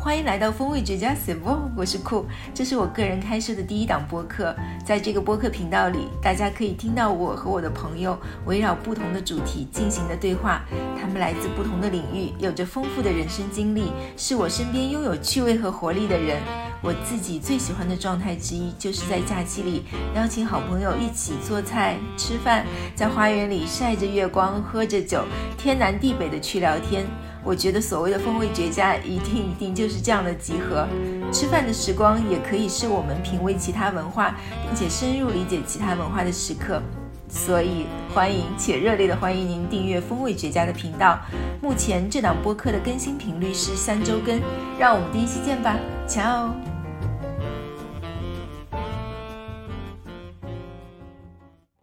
欢迎来到风味绝佳 s e v o 我是酷，这是我个人开设的第一档播客。在这个播客频道里，大家可以听到我和我的朋友围绕不同的主题进行的对话。他们来自不同的领域，有着丰富的人生经历，是我身边拥有趣味和活力的人。我自己最喜欢的状态之一，就是在假期里邀请好朋友一起做菜、吃饭，在花园里晒着月光，喝着酒，天南地北的去聊天。我觉得所谓的风味绝佳，一定一定就是这样的集合。吃饭的时光也可以是我们品味其他文化，并且深入理解其他文化的时刻。所以，欢迎且热烈的欢迎您订阅风味绝佳的频道。目前这档播客的更新频率是三周更，让我们第一期见吧，瞧。